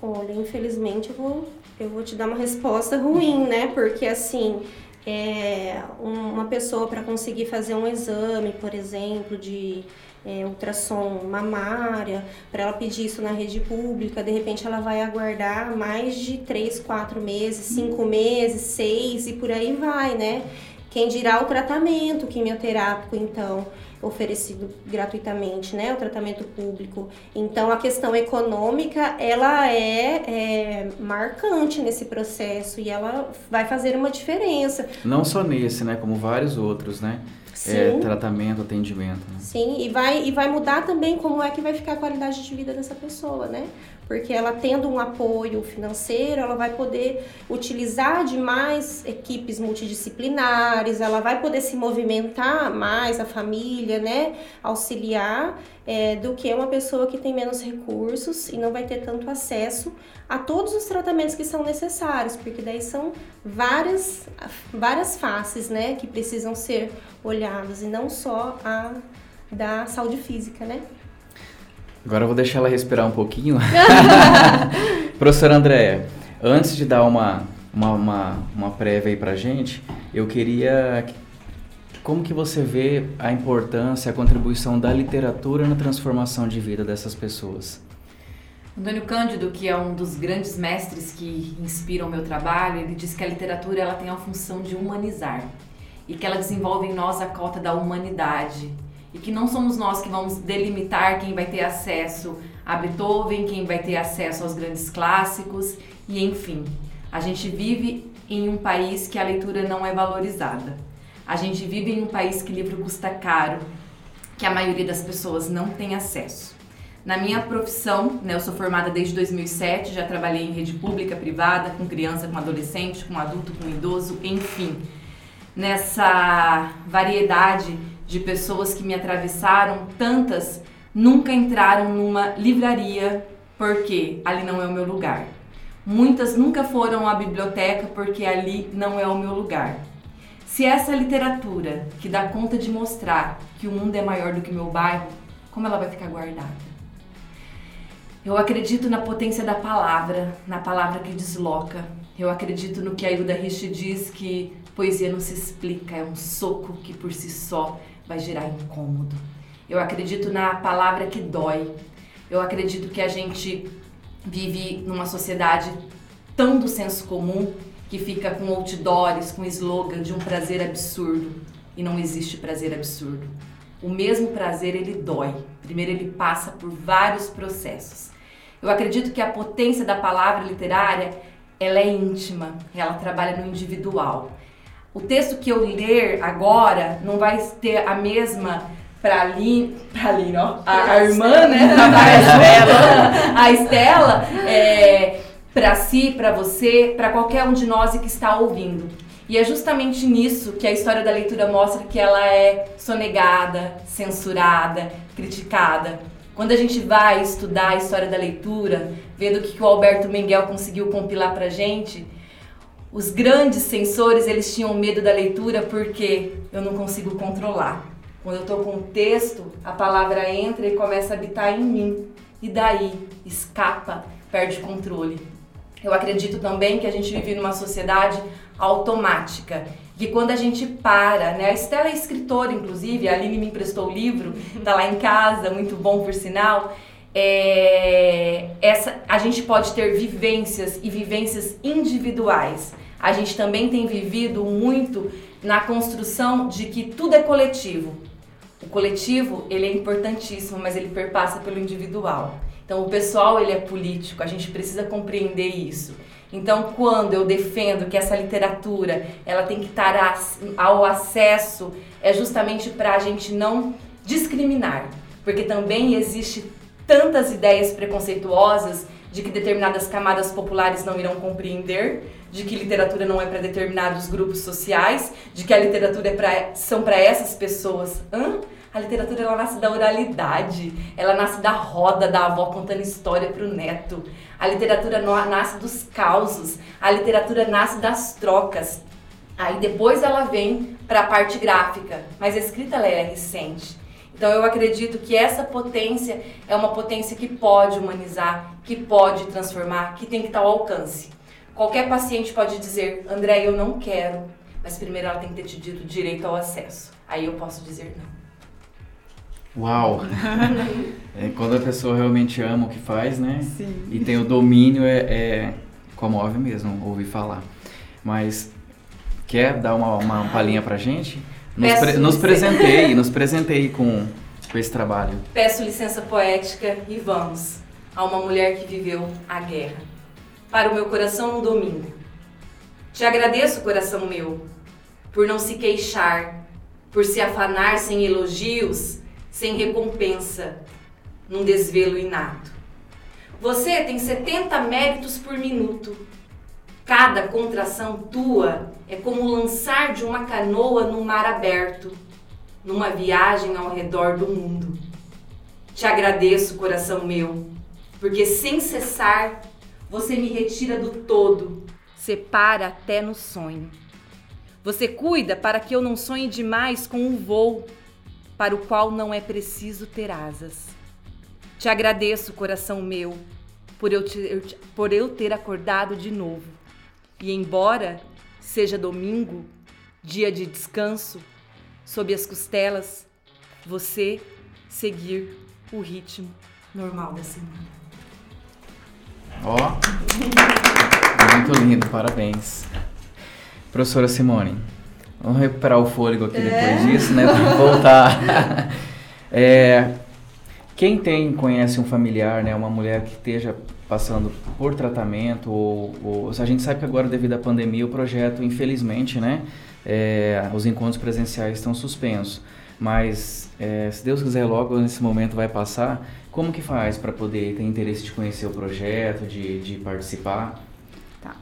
Olha, infelizmente eu vou eu vou te dar uma resposta ruim, né? Porque assim, é, uma pessoa para conseguir fazer um exame, por exemplo, de é, ultrassom mamária, para ela pedir isso na rede pública, de repente ela vai aguardar mais de 3, 4 meses, 5 meses, 6 e por aí vai, né? Quem dirá o tratamento quimioterápico, então oferecido gratuitamente, né, o tratamento público. Então a questão econômica ela é, é, marcante nesse processo e ela vai fazer uma diferença. Não só nesse, né, como vários outros, né? É, tratamento, atendimento. Né? Sim, e vai, e vai mudar também como é que vai ficar a qualidade de vida dessa pessoa, né? Porque ela tendo um apoio financeiro, ela vai poder utilizar de mais equipes multidisciplinares, ela vai poder se movimentar mais a família, né, auxiliar, é, do que uma pessoa que tem menos recursos e não vai ter tanto acesso a todos os tratamentos que são necessários, porque daí são várias, várias faces, né, que precisam ser olhadas e não só a da saúde física, né? Agora eu vou deixar ela respirar um pouquinho. [laughs] Professora Andréia, antes de dar uma, uma, uma, uma prévia aí pra gente, eu queria. Como que você vê a importância, a contribuição da literatura na transformação de vida dessas pessoas? Antônio Cândido, que é um dos grandes mestres que inspiram o meu trabalho, ele diz que a literatura ela tem a função de humanizar e que ela desenvolve em nós a cota da humanidade e que não somos nós que vamos delimitar quem vai ter acesso a Beethoven, quem vai ter acesso aos grandes clássicos e enfim. A gente vive em um país que a leitura não é valorizada. A gente vive em um país que livro custa caro, que a maioria das pessoas não tem acesso. Na minha profissão, né, eu sou formada desde 2007, já trabalhei em rede pública, privada, com criança, com adolescente, com adulto, com idoso, enfim. Nessa variedade de pessoas que me atravessaram, tantas nunca entraram numa livraria porque ali não é o meu lugar. Muitas nunca foram à biblioteca porque ali não é o meu lugar. Se essa literatura que dá conta de mostrar que o mundo é maior do que o meu bairro, como ela vai ficar guardada? Eu acredito na potência da palavra, na palavra que desloca. Eu acredito no que a Ilda Rich diz que poesia não se explica, é um soco que por si só vai gerar incômodo. Eu acredito na palavra que dói. Eu acredito que a gente vive numa sociedade tão do senso comum que fica com outdoors, com slogan de um prazer absurdo. E não existe prazer absurdo. O mesmo prazer ele dói. Primeiro ele passa por vários processos. Eu acredito que a potência da palavra literária ela é íntima, ela trabalha no individual. O texto que eu ler agora não vai ter a mesma para ali, pra ali, ó, a, a irmã, né, [laughs] a Estela, a Estela, é, para si, para você, para qualquer um de nós que está ouvindo. E é justamente nisso que a história da leitura mostra que ela é sonegada, censurada, criticada. Quando a gente vai estudar a história da leitura, vendo o que o Alberto Menguel conseguiu compilar pra gente, os grandes censores, eles tinham medo da leitura porque eu não consigo controlar. Quando eu estou com o texto, a palavra entra e começa a habitar em mim. E daí escapa, perde controle. Eu acredito também que a gente vive numa sociedade automática que quando a gente para, né? A Estela é escritora, inclusive, a Aline me emprestou o livro, tá lá em casa, muito bom por sinal. É, essa, a gente pode ter vivências e vivências individuais. A gente também tem vivido muito na construção de que tudo é coletivo. O coletivo, ele é importantíssimo, mas ele perpassa pelo individual. Então, o pessoal, ele é político, a gente precisa compreender isso. Então, quando eu defendo que essa literatura ela tem que estar ao acesso, é justamente para a gente não discriminar, porque também existe tantas ideias preconceituosas de que determinadas camadas populares não irão compreender, de que literatura não é para determinados grupos sociais, de que a literatura é pra, são para essas pessoas. Hã? A literatura ela nasce da oralidade, ela nasce da roda da avó contando história para o neto. A literatura nasce dos causos, a literatura nasce das trocas. Aí depois ela vem para a parte gráfica, mas a escrita ela é recente. Então eu acredito que essa potência é uma potência que pode humanizar, que pode transformar, que tem que estar ao alcance. Qualquer paciente pode dizer, André, eu não quero, mas primeiro ela tem que ter te dito direito ao acesso. Aí eu posso dizer não. Uau! [laughs] é, quando a pessoa realmente ama o que faz, né? Sim. E tem o domínio, é, é comove mesmo ouvir falar. Mas quer dar uma, uma palhinha pra gente? Nos, pre, nos presentei, nos presentei com, com esse trabalho. Peço licença poética e vamos a uma mulher que viveu a guerra. Para o meu coração um domingo. Te agradeço, coração meu, por não se queixar, por se afanar sem elogios sem recompensa, num desvelo inato. Você tem 70 méritos por minuto. Cada contração tua é como lançar de uma canoa no mar aberto, numa viagem ao redor do mundo. Te agradeço, coração meu, porque sem cessar você me retira do todo, separa até no sonho. Você cuida para que eu não sonhe demais com um voo para o qual não é preciso ter asas. Te agradeço, coração meu, por eu, te, por eu ter acordado de novo. E embora seja domingo, dia de descanso, sob as costelas, você seguir o ritmo normal da semana. Ó, muito lindo, parabéns. Professora Simone, vamos recuperar o fôlego aqui depois É. disso, né? Pra voltar. [laughs] É, quem tem, conhece um familiar, né? Uma mulher que esteja passando por tratamento ou, ou a gente sabe que agora devido à pandemia o projeto, infelizmente, né? é, os encontros presenciais estão suspensos. Mas é, se Deus quiser logo nesse momento vai passar, como que faz para poder ter interesse de conhecer o projeto, de, de participar? Tá.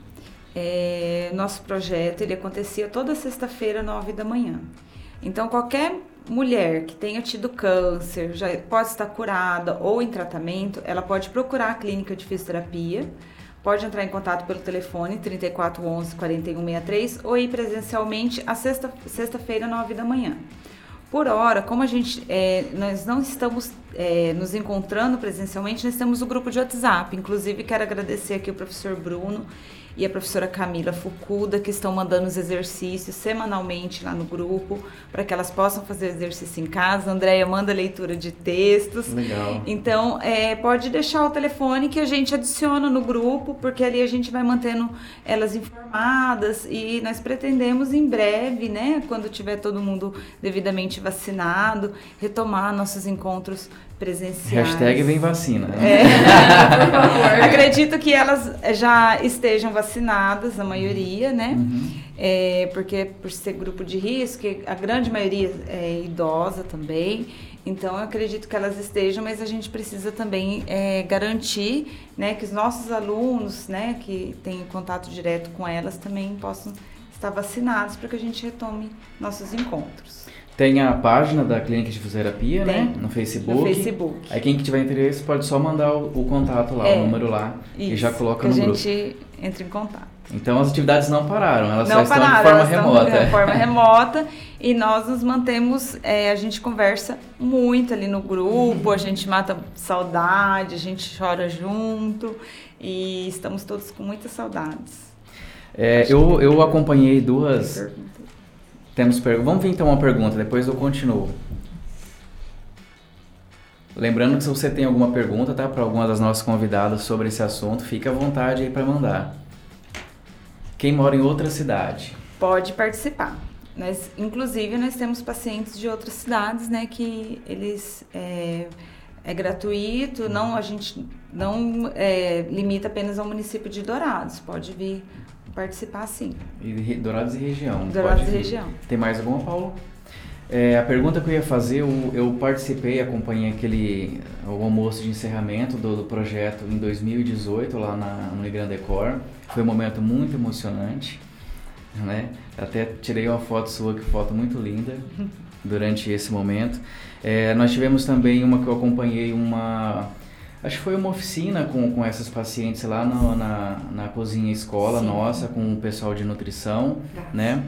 É, nosso projeto ele acontecia toda sexta-feira, nove da manhã. Então, qualquer mulher que tenha tido câncer, já pode estar curada ou em tratamento, ela pode procurar a clínica de fisioterapia, pode entrar em contato pelo telefone 3411 4163 ou ir presencialmente a sexta- sexta-feira, nove da manhã. Por hora, como a gente, é, nós não estamos é, nos encontrando presencialmente, nós temos o grupo de WhatsApp. Inclusive, quero agradecer aqui o professor Bruno e a professora Camila Fucuda, que estão mandando os exercícios semanalmente lá no grupo, para que elas possam fazer exercício em casa. A Andréia manda leitura de textos. Legal. Então, é, pode deixar o telefone que a gente adiciona no grupo, porque ali a gente vai mantendo elas informadas e nós pretendemos em breve, né, quando tiver todo mundo devidamente vacinado, retomar nossos encontros presenciais. Hashtag vem vacina. né? É. [laughs] Acredito que elas já estejam vacinadas, a maioria, né? Uhum. É, porque por ser grupo de risco, a grande maioria é idosa também. Então eu acredito que elas estejam, mas a gente precisa também é, garantir né, que os nossos alunos, né, que têm contato direto com elas, também possam estar vacinados para que a gente retome nossos encontros. Tem a página da Clínica de Fisioterapia, né? Tem. No Facebook. No Facebook. Aí quem que tiver interesse pode só mandar o, o contato lá, É. o número lá, e já Isso, coloca no a grupo. gente entra em contato. Então as atividades não pararam, elas só não estão pararam, de forma elas estão remota. de forma [laughs] remota e nós nos mantemos, é, a gente conversa muito ali no grupo, a gente mata saudade, a gente chora junto e estamos todos com muitas saudades. É, eu, eu acompanhei duas. Temos. Vamos ver então uma pergunta, depois eu continuo. Lembrando que se você tem alguma pergunta, tá, para alguma das nossas convidadas sobre esse assunto, fique à vontade aí para mandar. Quem mora em outra cidade? Pode participar. Nós, inclusive, nós temos pacientes de outras cidades, né, que eles é, é gratuito, não a gente não é, limita apenas ao município de Dourados, pode vir participar sim. E Dourados e região. Dourados pode e região. Tem mais alguma, Paulo? É, a pergunta que eu ia fazer, eu, eu participei, acompanhei aquele o almoço de encerramento do, do projeto em 2018 lá na Unigram Decor. Foi um momento muito emocionante, né? Até tirei uma foto sua, que foto muito linda, [laughs] durante esse momento. É, nós tivemos também uma que eu acompanhei, uma... Acho que foi uma oficina com, com essas pacientes lá no- na, na cozinha escola Sim. nossa, com o pessoal de nutrição, né?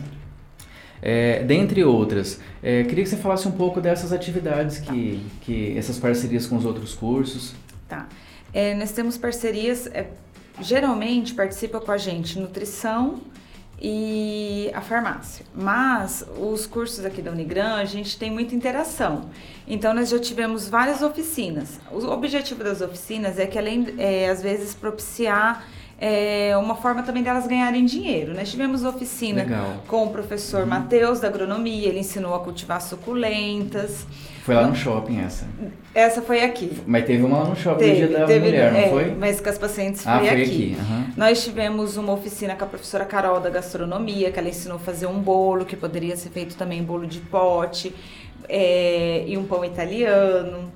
É, dentre outras, é, queria que você falasse um pouco dessas atividades que, que essas parcerias com os outros cursos. Tá. É, nós temos parcerias, é, geralmente participa com a gente nutrição e a farmácia. Mas os cursos aqui da Unigran, a gente tem muita interação. Então nós já tivemos várias oficinas. O objetivo das oficinas é que além, é, às vezes, propiciar é, uma forma também delas ganharem dinheiro. Nós tivemos oficina Legal. com o professor Matheus da agronomia, ele ensinou a cultivar suculentas. Foi lá no shopping essa. Essa foi aqui. Mas teve uma lá no shopping no dia da mulher, não é, foi? Mas com as pacientes Ah, foi, foi aqui. aqui, aham. Nós tivemos uma oficina com a professora Carol da gastronomia, que ela ensinou a fazer um bolo, que poderia ser feito também bolo de pote, é, e um pão italiano.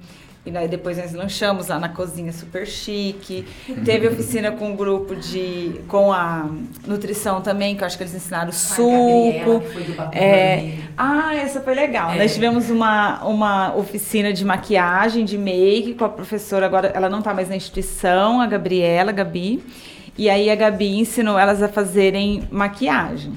E nós, depois nós lanchamos lá na cozinha super chique. Teve oficina com um grupo de. com a nutrição também, que eu acho que eles ensinaram suco. Gabriela, É, ah, essa foi legal. É. Nós tivemos uma, uma oficina de maquiagem, de make, com a professora, agora ela não está mais na instituição, a Gabriela, a Gabi. E aí a Gabi ensinou elas a fazerem maquiagem.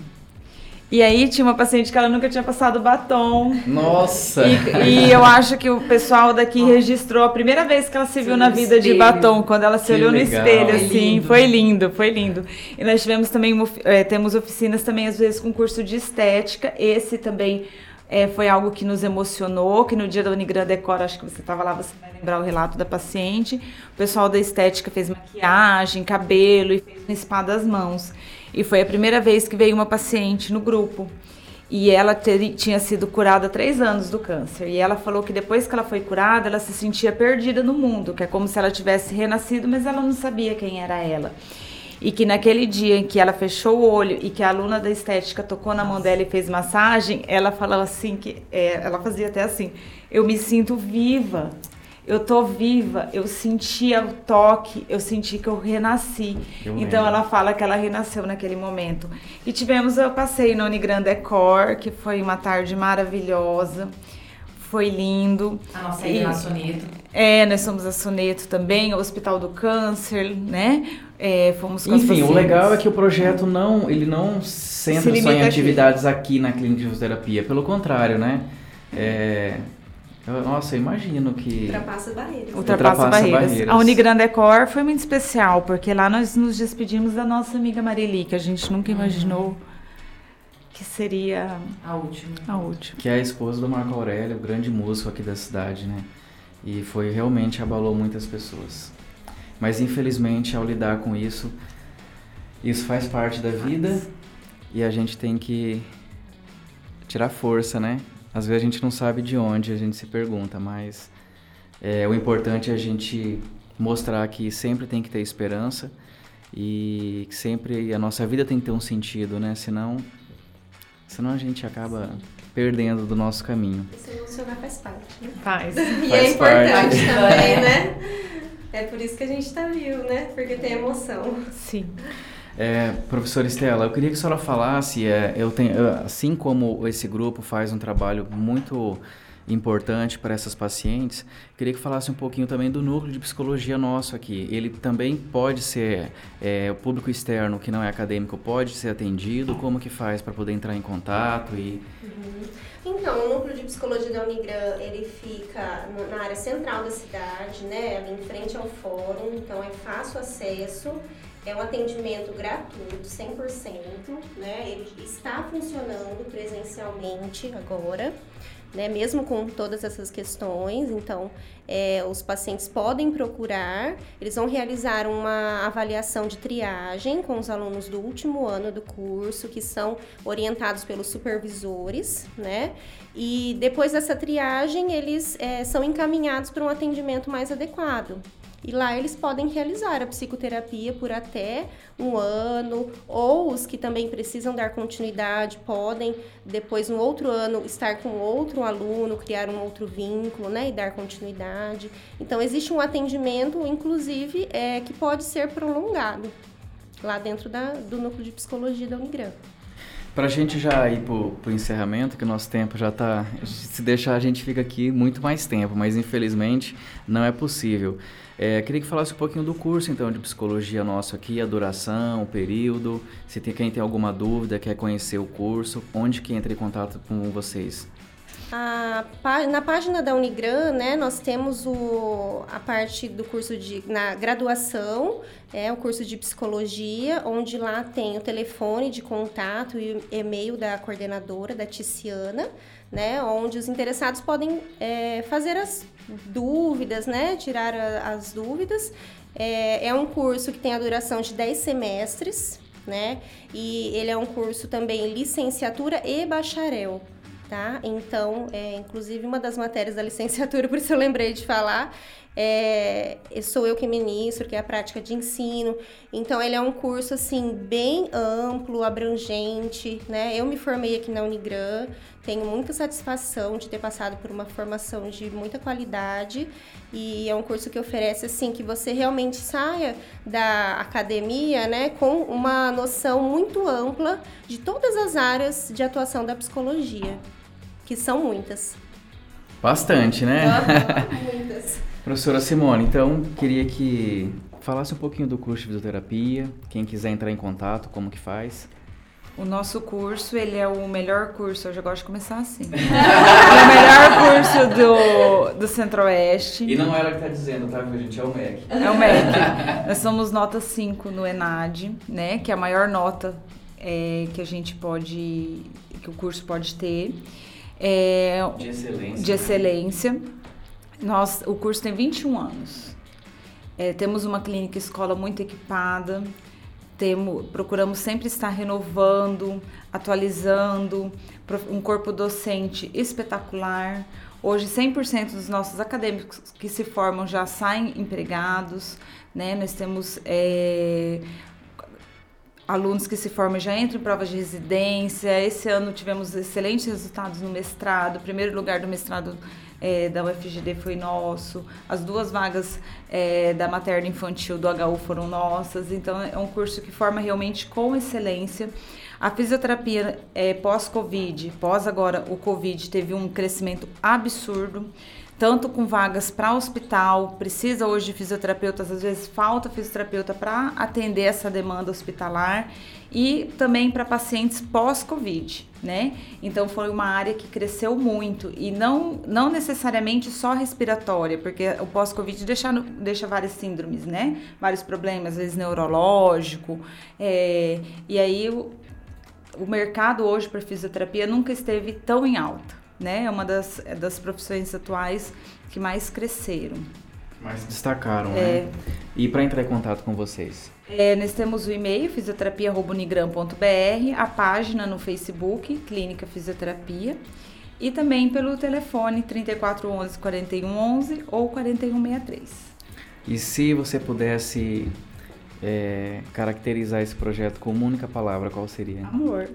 E aí tinha uma paciente que ela nunca tinha passado batom. Nossa! E, e eu acho que o pessoal daqui registrou a primeira vez que ela se viu no na vida de espelho. batom, quando ela se Que olhou legal. no espelho, Foi assim. lindo. Foi lindo, foi lindo. E nós tivemos também, eh, temos oficinas também, às vezes, com curso de estética. Esse também eh, foi algo que nos emocionou, que no dia da Unigran Decor, acho que você estava lá, você vai lembrar o relato da paciente. O pessoal da estética fez maquiagem, cabelo e fez um spa das mãos. E foi a primeira vez que veio uma paciente no grupo. E ela teri- tinha sido curada há três anos do câncer. E ela falou que depois que ela foi curada, ela se sentia perdida no mundo, que é como se ela tivesse renascido, mas ela não sabia quem era ela. E que naquele dia em que ela fechou o olho e que a aluna da estética tocou na mão dela e fez massagem, ela falou assim que é, ela fazia até assim: eu me sinto viva. Eu tô viva, eu senti o toque, eu senti que eu renasci. Eu então ela fala que ela renasceu naquele momento. E tivemos o passeio na Unigrand Decor, que foi uma tarde maravilhosa. Foi lindo. A nossa E- Soneto. É, nós somos a Soneto também, o Hospital do Câncer, né? É, fomos com Enfim, o legal é que o projeto não, ele não centra Se só em aqui. atividades aqui na clínica de fisioterapia, pelo contrário, né? É, eu- nossa, eu imagino que Ultrapassa barreiras. Ultrapassa, Ultrapassa barreiras. barreiras. A Unigrand Decor foi muito especial, porque lá nós nos despedimos da nossa amiga Marili, que a gente nunca imaginou que seria A última. a última. que é a esposa do Marco Aurélio, o grande músico aqui da cidade, né? E foi realmente abalou muitas pessoas. Mas infelizmente, ao lidar com isso, isso faz parte da vida e a gente tem que tirar força, né? Às vezes a gente não sabe de onde, a gente se pergunta, mas é, o importante é a gente mostrar que sempre tem que ter esperança e que sempre a nossa vida tem que ter um sentido, né? Senão, senão a gente acaba perdendo do nosso caminho. Se emocionar faz parte, né? Faz. [laughs] E Faz é importante parte. [laughs] também, né? É por isso que a gente tá vivo, né? Porque tem emoção. Sim. É, professora Estela, eu queria que a senhora falasse, é, eu tenho, assim como esse grupo faz um trabalho muito importante para essas pacientes, queria que falasse um pouquinho também do núcleo de psicologia nosso aqui. Ele também pode ser, é, o público externo que não é acadêmico pode ser atendido, como que faz para poder entrar em contato e... Então, o núcleo de psicologia da Unigran, ele fica na área central da cidade, né? Ali em frente ao fórum, então é fácil acesso. É um atendimento gratuito, 100%, né? Ele está funcionando presencialmente agora, né? Mesmo com todas essas questões, então é, os pacientes podem procurar, eles vão realizar uma avaliação de triagem com os alunos do último ano do curso, que são orientados pelos supervisores, né? E depois dessa triagem, eles é, são encaminhados para um atendimento mais adequado. E lá eles podem realizar a psicoterapia por até um ano, ou os que também precisam dar continuidade podem, depois no outro ano, estar com outro aluno, criar um outro vínculo, né, e dar continuidade. Então existe um atendimento, inclusive, é, que pode ser prolongado lá dentro da, do núcleo de psicologia da Unigran. Para a gente já ir pro, pro encerramento, que o nosso tempo já está. Se deixar, a gente fica aqui muito mais tempo, mas infelizmente não é possível. É, queria que falasse um pouquinho do curso, então, de psicologia nosso aqui, a duração, o período. Se tem, quem tem alguma dúvida, quer conhecer o curso, onde que entra em contato com vocês? A na página da Unigran, né, nós temos o, a parte do curso de na graduação, é o curso de psicologia, onde lá tem o telefone de contato e e-mail da coordenadora, da Ticiana, né, onde os interessados podem é, fazer as dúvidas, né, tirar a- as dúvidas. É, é um curso que tem a duração de 10 semestres, né, e ele é um curso também licenciatura e bacharel tá? Então, é, inclusive uma das matérias da licenciatura, [laughs] por isso eu lembrei de falar, é, sou eu que ministro, que é a prática de ensino. Então, ele é um curso, assim, bem amplo, abrangente, né? Eu me formei aqui na Unigran, tenho muita satisfação de ter passado por uma formação de muita qualidade e é um curso que oferece, assim, que você realmente saia da academia, né, com uma noção muito ampla de todas as áreas de atuação da psicologia que são muitas. Bastante, né? [laughs] muitas. Professora Simone, então queria que falasse um pouquinho do curso de fisioterapia, quem quiser entrar em contato, como que faz. O nosso curso, ele é o melhor curso, eu já gosto de começar assim. [laughs] é o melhor curso do, do Centro-Oeste. E não é ela que tá dizendo, tá, viu, gente? É o MEC. É o MEC. [laughs] Nós somos nota 5 no ENAD, né? Que é a maior nota é, que a gente pode, que o curso pode ter. É, De excelência. de excelência. Nós, o curso tem 21 anos. É, temos uma clínica escola muito equipada. Temo, procuramos sempre estar renovando, atualizando, um corpo docente espetacular. Hoje, 100% dos nossos acadêmicos que se formam já saem empregados. Né? Nós temos é, alunos que se formam já entram em provas de residência. Esse ano tivemos excelentes resultados no mestrado. O primeiro lugar do mestrado eh, da UFGD foi nosso. As duas vagas eh, da materna infantil do HU foram nossas. Então é um curso que forma realmente com excelência. A fisioterapia eh, pós-Covid, pós agora o Covid, teve um crescimento absurdo tanto com vagas para hospital, precisa hoje de fisioterapeutas, às vezes falta fisioterapeuta para atender essa demanda hospitalar e também para pacientes pós-Covid, né? Então foi uma área que cresceu muito e não, não necessariamente só respiratória, porque o pós-Covid deixa, deixa várias síndromes, né? Vários problemas, às vezes neurológico, é, e aí o, o mercado hoje para fisioterapia nunca esteve tão em alta né? É uma das, das profissões atuais que mais cresceram. Mais destacaram, É. né? E para entrar em contato com vocês? É, nós temos o e-mail fisioterapia.unigran.br, a página no Facebook, Clínica Fisioterapia, e também pelo telefone 3411 4111 ou 4163. E se você pudesse é, caracterizar esse projeto com uma única palavra, qual seria? Amor.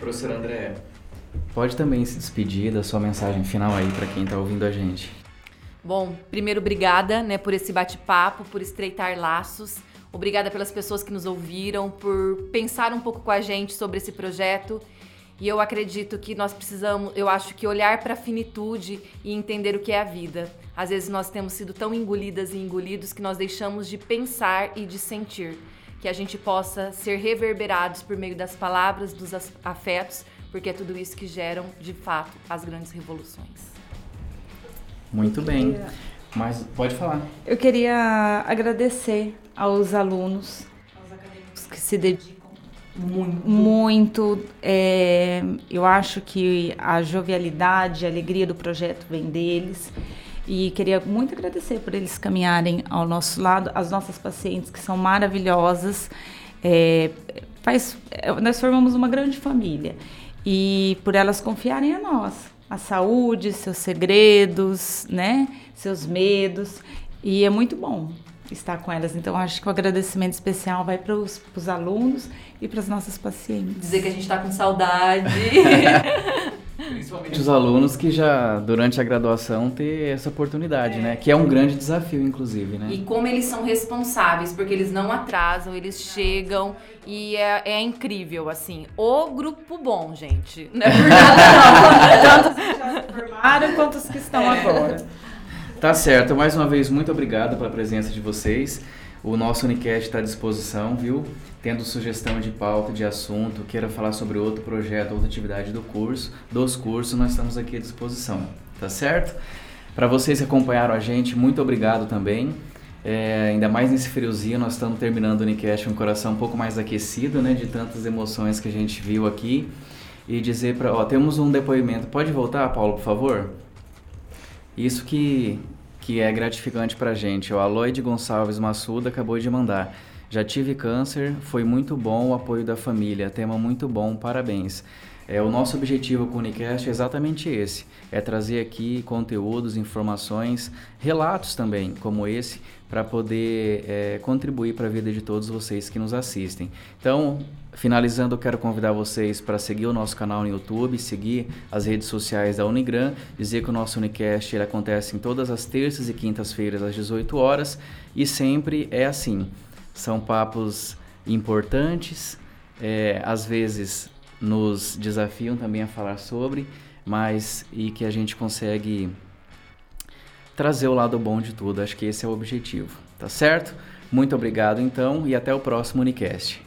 Professor André, pode também se despedir da sua mensagem final aí para quem está ouvindo a gente. Bom, primeiro, obrigada né, por esse bate-papo, por estreitar laços. Obrigada pelas pessoas que nos ouviram, por pensar um pouco com a gente sobre esse projeto. E eu acredito que nós precisamos, eu acho que olhar para a finitude e entender o que é a vida. Às vezes nós temos sido tão engolidas e engolidos que nós deixamos de pensar e de sentir. Que a gente possa ser reverberados por meio das palavras, dos afetos, porque é tudo isso que geram, de fato, as grandes revoluções. Muito bem. Mas pode falar. Eu queria agradecer aos alunos, aos acadêmicos que se dedicam Muito. muito. é, eu acho que a jovialidade, a alegria do projeto vem deles. E queria muito agradecer por eles caminharem ao nosso lado, as nossas pacientes que são maravilhosas. É, faz, é, nós formamos uma grande família e por elas confiarem a nós, a saúde, seus segredos, né, seus medos e é muito bom estar com elas. Então acho que o agradecimento especial vai para os alunos e para as nossas pacientes. Dizer que a gente tá com saudade. [laughs] Principalmente os alunos que já, durante a graduação, ter essa oportunidade, né? Que é um grande desafio, inclusive, né? e como eles são responsáveis, porque eles não atrasam, eles chegam e é, é incrível, assim. O grupo bom, gente. Não é por nada, [laughs] Tanto os que já se formaram quanto os que estão agora. Tá certo. Mais uma vez, muito obrigado pela presença de vocês. O nosso Unicast está à disposição, viu? Tendo sugestão de pauta, de assunto, queira falar sobre outro projeto, outra atividade do curso, dos cursos, nós estamos aqui à disposição, tá certo? Para vocês que acompanharam a gente, muito obrigado também. É, ainda mais nesse friozinho, nós estamos terminando o Unicast com o coração um pouco mais aquecido, né? De tantas emoções que a gente viu aqui. E dizer para, ó, temos um depoimento. Pode voltar, Paulo, por favor? Isso que, que é gratificante pra gente. O Aloide Gonçalves Massuda acabou de mandar. Já tive câncer, foi muito bom o apoio da família, tema muito bom, parabéns. É, o nosso objetivo com o Unicast é exatamente esse, é trazer aqui conteúdos, informações, relatos também, como esse, para poder é, contribuir para a vida de todos vocês que nos assistem. Então, finalizando, eu quero convidar vocês para seguir o nosso canal no YouTube, seguir as redes sociais da Unigran, dizer que o nosso Unicast ele acontece em todas as terças e quintas-feiras às 18 horas e sempre é assim. São papos importantes, é, às vezes nos desafiam também a falar sobre, mas e que a gente consegue trazer o lado bom de tudo. Acho que esse é o objetivo, tá certo? Muito obrigado então e até o próximo Unicast.